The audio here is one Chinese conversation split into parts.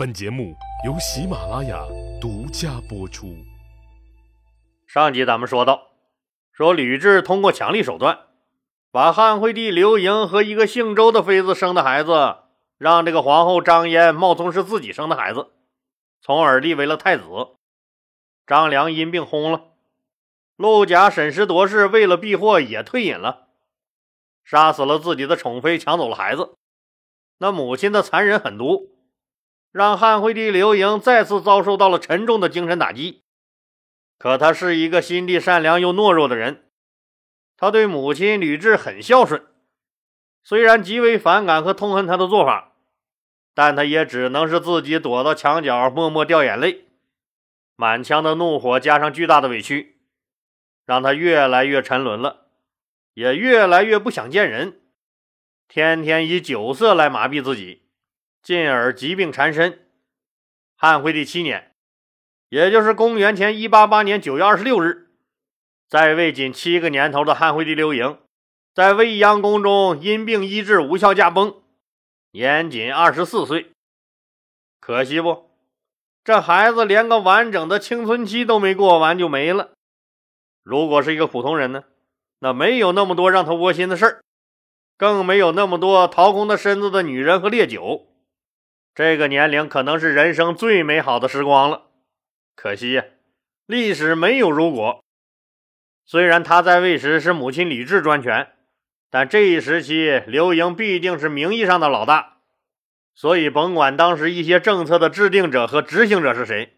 本节目由喜马拉雅独家播出。上集咱们说到，说吕雉通过强力手段，把汉惠帝刘盈和一个姓周的妃子生的孩子，让这个皇后张嫣冒充是自己生的孩子，从而立为了太子。张良因病薨了，陆贾审时度势，为了避祸也退隐了，杀死了自己的宠妃，抢走了孩子。那母亲的残忍狠毒，让汉惠帝刘盈再次遭受到了沉重的精神打击。可他是一个心地善良又懦弱的人，他对母亲吕雉很孝顺。虽然极为反感和痛恨他的做法，但他也只能是自己躲到墙角，默默掉眼泪。满腔的怒火加上巨大的委屈，让他越来越沉沦了，也越来越不想见人。天天以酒色来麻痹自己，进而疾病缠身。汉惠帝七年，也就是公元前一八八年九月二十六日，在位仅七个年头的汉惠帝刘盈，在未央宫中因病医治无效驾崩，年仅二十四岁。可惜不，这孩子连个完整的青春期都没过完就没了。如果是一个普通人呢，那没有那么多让他窝心的事儿。更没有那么多掏空他身子的女人和烈酒，这个年龄可能是人生最美好的时光了。可惜呀，历史没有如果。虽然他在位时是母亲李治专权，但这一时期刘盈必定是名义上的老大，所以甭管当时一些政策的制定者和执行者是谁，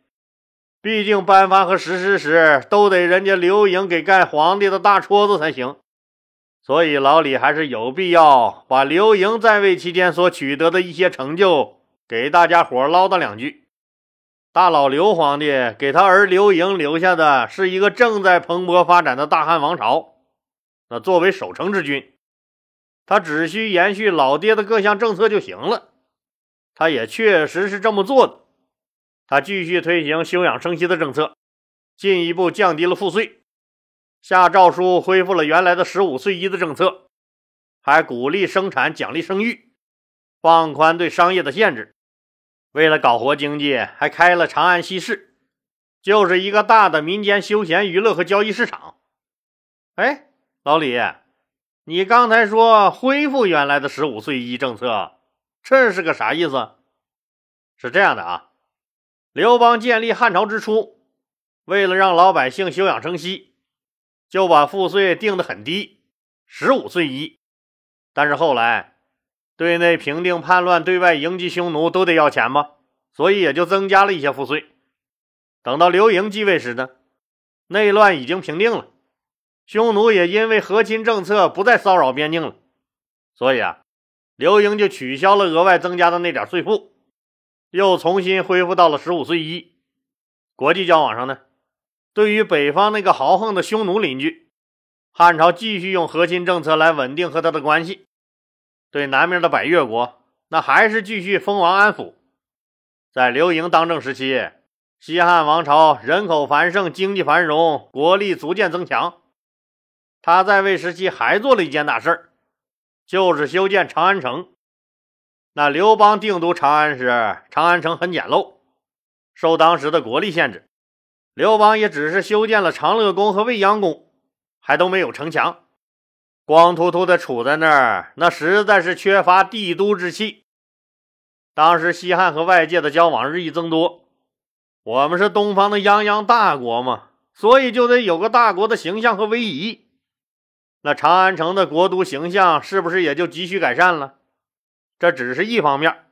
毕竟颁发和实施时都得人家刘盈给盖皇帝的大戳子才行。所以，老李还是有必要把刘盈在位期间所取得的一些成就给大家伙唠叨两句。大老刘皇帝给他儿刘盈留下的是一个正在蓬勃发展的大汉王朝。那作为守城之君，他只需延续老爹的各项政策就行了。他也确实是这么做的。他继续推行休养生息的政策，进一步降低了赋税。下诏书恢复了原来的十五岁一的政策，还鼓励生产、奖励生育，放宽对商业的限制。为了搞活经济，还开了长安西市，就是一个大的民间休闲娱乐和交易市场。哎，老李，你刚才说恢复原来的十五岁一政策，这是个啥意思？是这样的啊，刘邦建立汉朝之初，为了让老百姓休养生息。就把赋税定得很低，十五岁一。但是后来，对内平定叛乱，对外迎击匈奴，都得要钱吗，所以也就增加了一些赋税。等到刘盈继位时呢，内乱已经平定了，匈奴也因为和亲政策不再骚扰边境了，所以啊，刘盈就取消了额外增加的那点税赋，又重新恢复到了十五岁一。国际交往上呢？对于北方那个豪横的匈奴邻居，汉朝继续用和亲政策来稳定和他的关系；对南面的百越国，那还是继续封王安抚。在刘盈当政时期，西汉王朝人口繁盛，经济繁荣，国力逐渐增强。他在位时期还做了一件大事就是修建长安城。那刘邦定都长安时，长安城很简陋，受当时的国力限制。刘邦也只是修建了长乐宫和未央宫，还都没有城墙，光秃秃的杵在那儿，那实在是缺乏帝都之气。当时西汉和外界的交往日益增多，我们是东方的泱泱大国嘛，所以就得有个大国的形象和威仪。那长安城的国都形象是不是也就急需改善了？这只是一方面，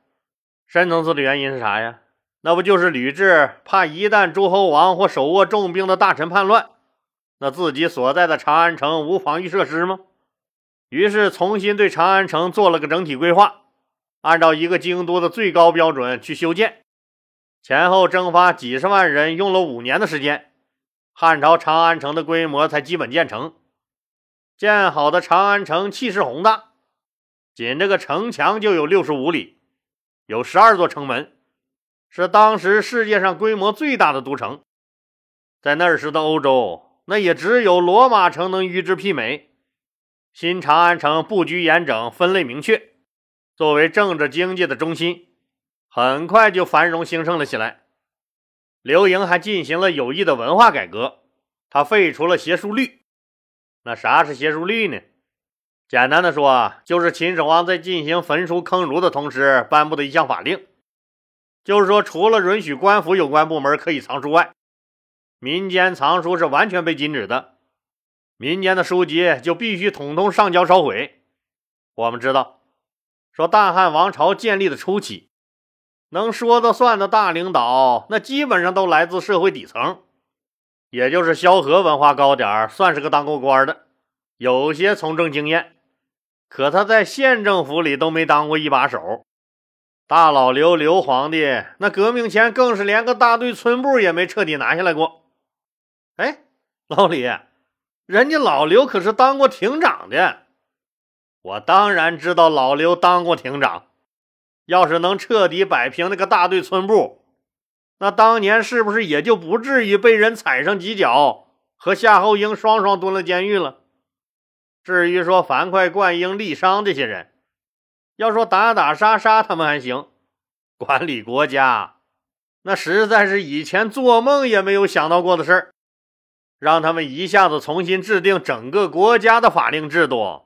深层次的原因是啥呀？那不就是吕雉怕一旦诸侯王或手握重兵的大臣叛乱，那自己所在的长安城无防御设施吗？于是重新对长安城做了个整体规划，按照一个京都的最高标准去修建，前后征发几十万人，用了五年的时间，汉朝长安城的规模才基本建成。建好的长安城气势宏大，仅这个城墙就有六十五里，有十二座城门。是当时世界上规模最大的都城，在那时的欧洲，那也只有罗马城能与之媲美。新长安城布局严整，分类明确，作为政治经济的中心，很快就繁荣兴盛了起来。刘盈还进行了有益的文化改革，他废除了邪书律。那啥是邪书律呢？简单的说啊，就是秦始皇在进行焚书坑儒的同时颁布的一项法令，就是说，除了允许官府有关部门可以藏书外，民间藏书是完全被禁止的。民间的书籍就必须统统上交烧毁。我们知道，说大汉王朝建立的初期，能说的算的大领导，那基本上都来自社会底层，也就是萧何文化高点算是个当过官的，有些从政经验。可他在县政府里都没当过一把手，大老刘刘皇帝那革命前更是连个大队村部也没彻底拿下来过。哎，老李，人家老刘可是当过亭长的，我当然知道老刘当过亭长。要是能彻底摆平那个大队村部，那当年是不是也就不至于被人踩上几脚，和夏侯婴双双蹲了监狱了？至于说樊哙、灌婴、郦商这些人，要说打打杀杀他们还行，管理国家那实在是以前做梦也没有想到过的事儿。让他们一下子重新制定整个国家的法令制度，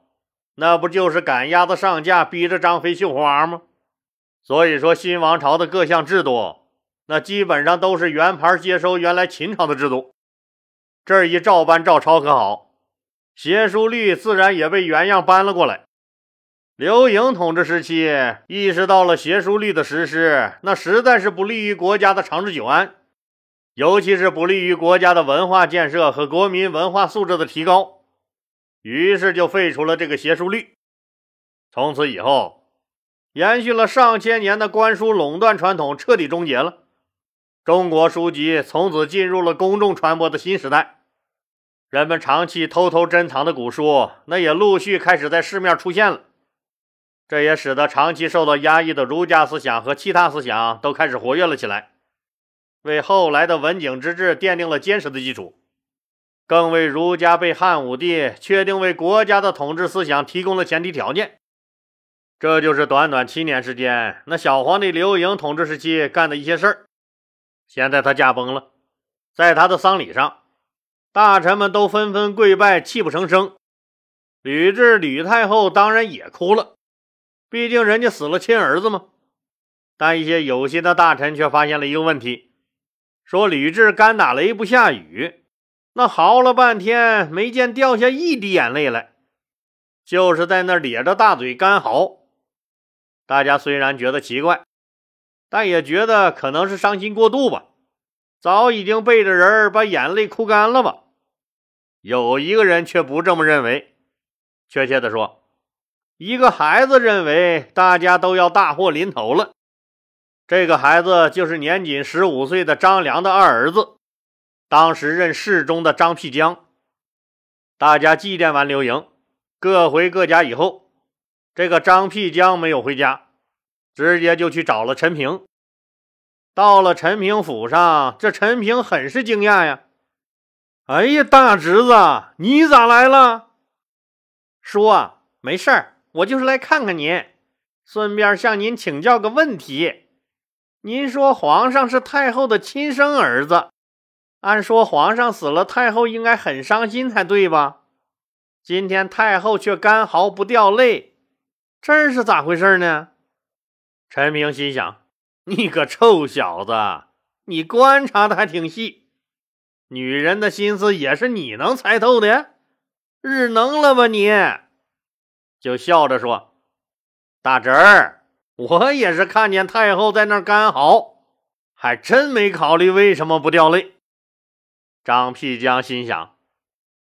那不就是赶鸭子上架，逼着张飞绣花吗？所以说，新王朝的各项制度，那基本上都是原牌接收原来秦朝的制度。这一照搬照抄可好？邪书律自然也被原样搬了过来。刘盈统治时期，意识到了邪书律的实施，那实在是不利于国家的长治久安，尤其是不利于国家的文化建设和国民文化素质的提高。于是就废除了这个邪书律。从此以后，延续了上千年的官书垄断传统彻底终结了。中国书籍从此进入了公众传播的新时代。人们长期偷偷珍藏的古书，那也陆续开始在市面出现了。这也使得长期受到压抑的儒家思想和其他思想都开始活跃了起来，为后来的文景之治奠定了坚实的基础，更为儒家被汉武帝确定为国家的统治思想提供了前提条件。这就是短短七年时间，那小皇帝刘盈统治时期干的一些事儿。现在他驾崩了，在他的丧礼上。大臣们都纷纷跪拜，泣不成声。吕雉、吕太后当然也哭了，毕竟人家死了亲儿子嘛。但一些有心的大臣却发现了一个问题：说吕雉干打雷不下雨，那嚎了半天没见掉下一滴眼泪来，就是在那咧着大嘴干嚎。大家虽然觉得奇怪，但也觉得可能是伤心过度吧。早已经背着人把眼泪哭干了吧。有一个人却不这么认为，确切的说，一个孩子认为大家都要大祸临头了。这个孩子就是年仅十五岁的张良的二儿子，当时任侍中的张辟疆。大家祭奠完刘盈，各回各家以后，这个张辟疆没有回家，直接就去找了陈平。到了陈平府上，这陈平很是惊讶呀。哎呀，大侄子，你咋来了？叔，没事儿，我就是来看看您，顺便向您请教个问题。您说皇上是太后的亲生儿子，按说皇上死了，太后应该很伤心才对吧？今天太后却干嚎不掉泪，这是咋回事呢？陈平心想：你个臭小子，你观察的还挺细。女人的心思也是你能猜透的，日能了吧？你就笑着说：“大侄儿，我也是看见太后在那儿干嚎，还真没考虑为什么不掉泪。”张辟疆心想：“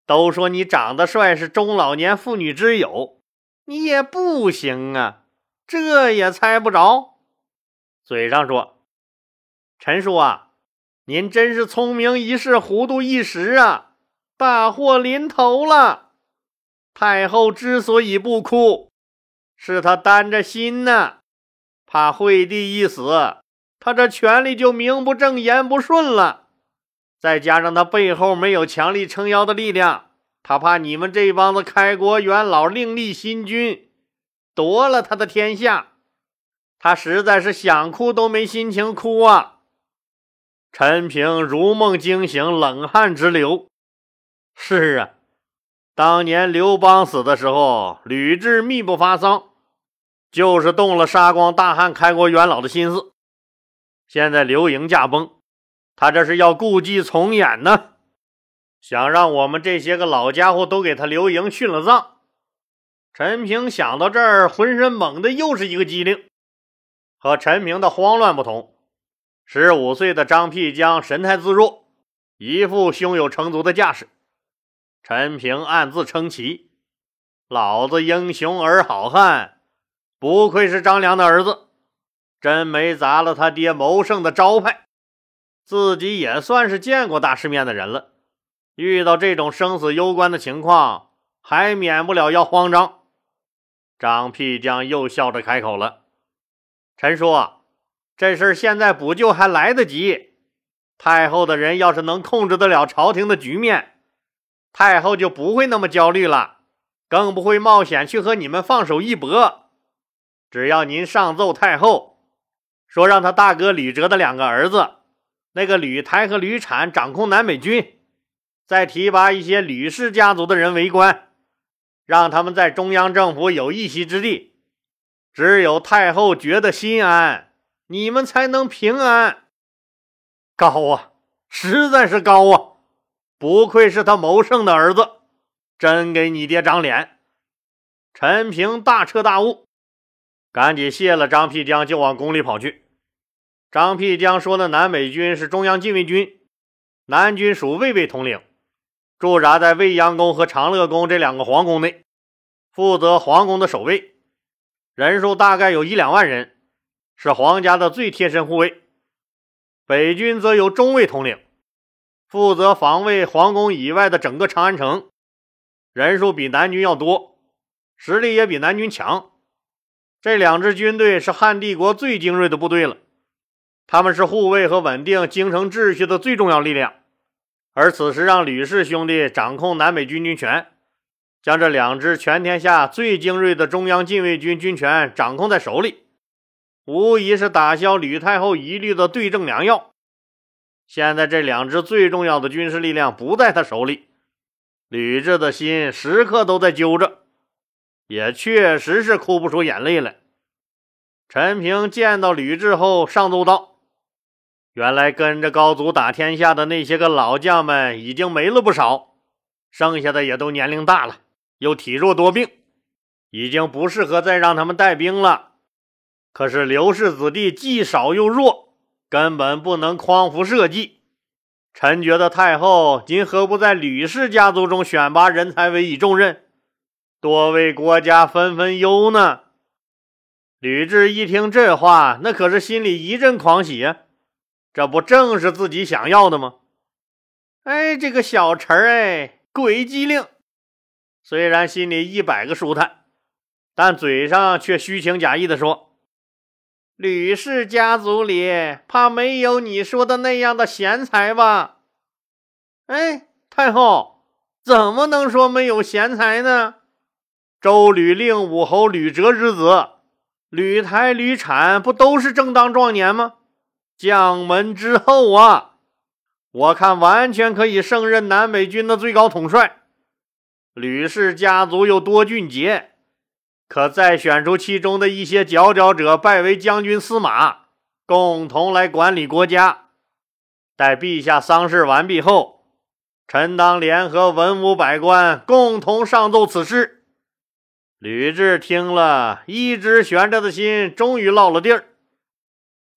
都说你长得帅是中老年妇女之友，你也不行啊，这也猜不着。”嘴上说：“陈叔啊。”您真是聪明一世，糊涂一时啊！大祸临头了。太后之所以不哭，是她担着心呢，怕惠帝一死，他这权力就名不正言不顺了。再加上他背后没有强力撑腰的力量，他怕你们这帮子开国元老另立新君，夺了他的天下。他实在是想哭都没心情哭啊！陈平如梦惊醒，冷汗直流。是啊，当年刘邦死的时候，吕雉密不发丧，就是动了杀光大汉、开国元老的心思。现在刘盈驾崩，他这是要故伎重演呢，想让我们这些个老家伙都给他刘盈殉了葬。陈平想到这儿，浑身猛地又是一个机灵。和陈平的慌乱不同，十五岁的张辟疆神态自若，一副胸有成竹的架势。陈平暗自称奇：“老子英雄儿好汉，不愧是张良的儿子。”真没砸了他爹谋胜的招牌，自己也算是见过大世面的人了。遇到这种生死攸关的情况，还免不了要慌张。张辟疆又笑着开口了：“陈叔，这事儿现在补救还来得及。太后的人要是能控制得了朝廷的局面，太后就不会那么焦虑了，更不会冒险去和你们放手一搏。只要您上奏太后。”说让他大哥吕哲的两个儿子，那个吕台和吕产掌控南北军，再提拔一些吕氏家族的人为官，让他们在中央政府有一席之地。只有太后觉得心安，你们才能平安。高啊，实在是高啊！不愧是他谋胜的儿子，真给你爹长脸。陈平大彻大悟，赶紧谢了张辟疆，就往宫里跑去。张辟疆说的南北军是中央禁卫军，南军属卫尉统领，驻扎在未央宫和长乐宫这两个皇宫内，负责皇宫的守卫，人数大概有一两万人，是皇家的最贴身护卫。北军则由中尉统领，负责防卫皇宫以外的整个长安城，人数比南军要多，实力也比南军强。这两支军队是汉帝国最精锐的部队了。他们是护卫和稳定京城秩序的最重要力量，而此时让吕氏兄弟掌控南北军军权，将这两支全天下最精锐的中央禁卫军军权掌控在手里，无疑是打消吕太后疑虑的对症良药。现在这两支最重要的军事力量不在他手里，吕雉的心时刻都在揪着，也确实是哭不出眼泪来。陈平见到吕雉后，上奏道。原来跟着高祖打天下的那些个老将们已经没了不少，剩下的也都年龄大了，又体弱多病，已经不适合再让他们带兵了。可是刘氏子弟既少又弱，根本不能匡扶社稷。臣觉得太后您何不在吕氏家族中选拔人才，委以重任，多为国家分分忧呢？吕雉一听这话，那可是心里一阵狂喜呀。这不正是自己想要的吗？哎，这个小陈儿哎，鬼机灵。虽然心里一百个舒坦，但嘴上却虚情假意的说：“吕氏家族里怕没有你说的那样的贤才吧？”哎，太后怎么能说没有贤才呢？周吕令武侯吕哲之子吕台、吕产不都是正当壮年吗？将门之后啊，我看完全可以胜任南北军的最高统帅。吕氏家族又多俊杰，可再选出其中的一些佼佼者，拜为将军、司马，共同来管理国家。待陛下丧事完毕后，臣当联合文武百官，共同上奏此事。吕雉听了一直悬着的心，终于落了地儿。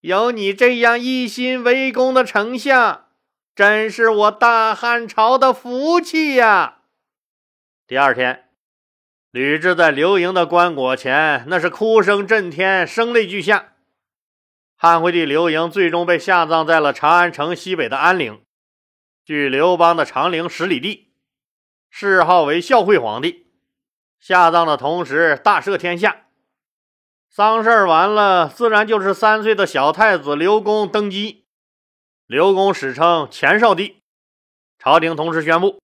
有你这样一心为公的丞相，真是我大汉朝的福气呀！第二天，吕雉在刘盈的棺椁前，那是哭声震天，声泪俱下。汉惠帝刘盈最终被下葬在了长安城西北的安陵，距刘邦的长陵十里地，谥号为孝惠皇帝。下葬的同时，大赦天下。丧事完了，自然就是三岁的小太子刘公登基。刘公史称前少帝。朝廷同时宣布，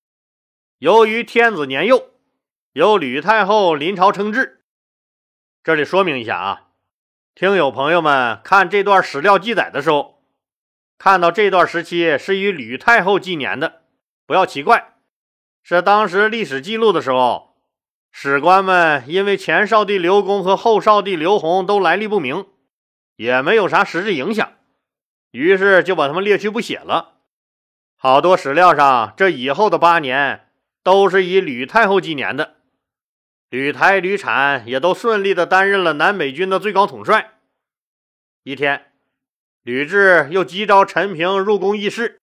由于天子年幼，由吕太后临朝称制。这里说明一下啊，听友朋友们看这段史料记载的时候，看到这段时期是与吕太后纪年的，不要奇怪，是当时历史记录的时候，史官们因为前少帝刘公和后少帝刘宏都来历不明，也没有啥实质影响，于是就把他们列去不写了。好多史料上，这以后的八年都是以吕太后纪年的。吕台、吕产也都顺利的担任了南北军的最高统帅。一天，吕雉又急召陈平入宫议事。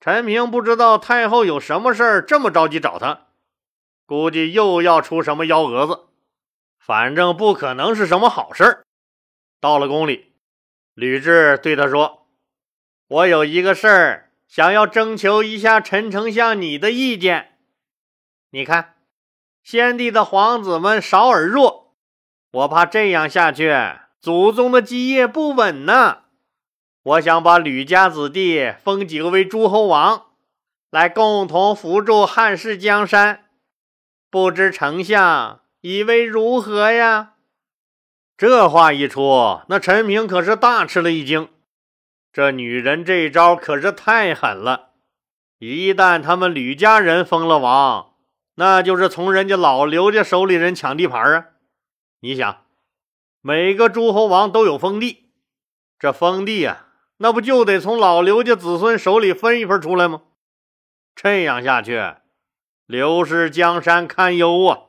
陈平不知道太后有什么事儿这么着急找他，估计又要出什么幺蛾子，反正不可能是什么好事儿。到了宫里，吕雉对他说：“我有一个事儿。”想要征求一下陈丞相你的意见，你看，先帝的皇子们少而弱，我怕这样下去，祖宗的基业不稳呢。我想把吕家子弟封几个为诸侯王，来共同扶助汉室江山。不知丞相以为如何呀？这话一出，那陈平可是大吃了一惊。这女人这招可是太狠了！一旦他们吕家人封了王，那就是从人家老刘家手里人抢地盘啊！你想，每个诸侯王都有封地，这封地啊，那不就得从老刘家子孙手里分一份出来吗？这样下去，刘氏江山堪忧啊！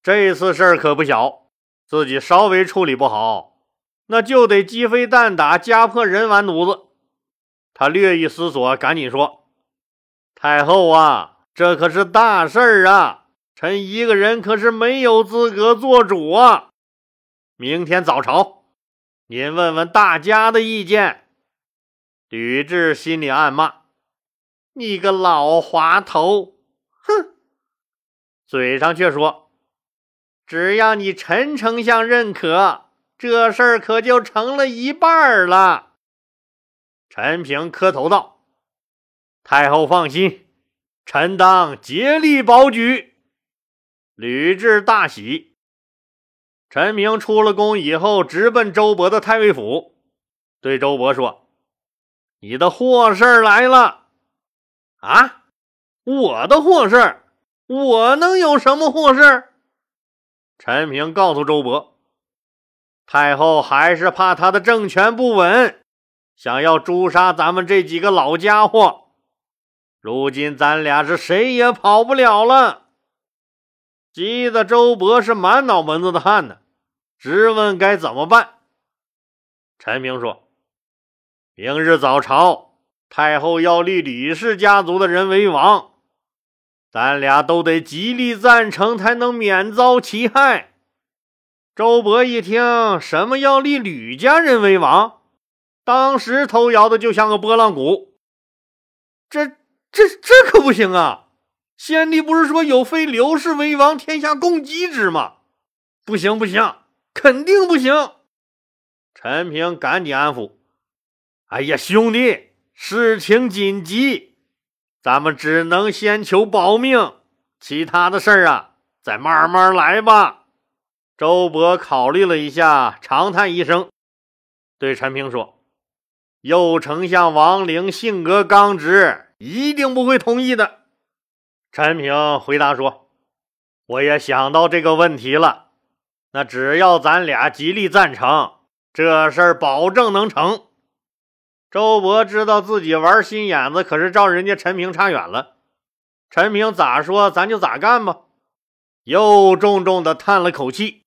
这次事儿可不小，自己稍微处理不好。那就得鸡飞蛋打，家破人亡犊子。他略一思索，赶紧说：“太后啊，这可是大事儿啊！臣一个人可是没有资格做主啊！明天早朝，您问问大家的意见。”吕雉心里暗骂：“你个老滑头，！”嘴上却说：“只要你陈丞相认可。”这事儿可就成了一半了。陈平磕头道：“太后放心，臣当竭力保举。”吕雉大喜。陈平出了宫以后，直奔周勃的太尉府，对周勃说：“你的祸事来了。”啊，我的祸事？我能有什么祸事？陈平告诉周勃。太后还是怕他的政权不稳，想要诛杀咱们这几个老家伙。如今咱俩是谁也跑不了了。急得周勃是满脑门子的汗呢，直问该怎么办。陈平说：“明日早朝，太后要立李氏家族的人为王，咱俩都得极力赞成，才能免遭其害。”周勃一听，什么要立吕家人为王，当时头摇的就像个拨浪鼓。这、这、这可不行啊！先帝不是说有废刘氏为王，天下共击之吗？不行，不行，肯定不行！陈平赶紧安抚：“哎呀，兄弟，事情紧急，咱们只能先求保命，其他的事儿啊，再慢慢来吧。”周勃考虑了一下，长叹一声，对陈平说：“右丞相王陵性格刚直，一定不会同意的。”陈平回答说：“我也想到这个问题了，那只要咱俩极力赞成，这事儿保证能成。”周勃知道自己玩心眼子，可是照人家陈平差远了。陈平咋说，咱就咋干吧。又重重的叹了口气。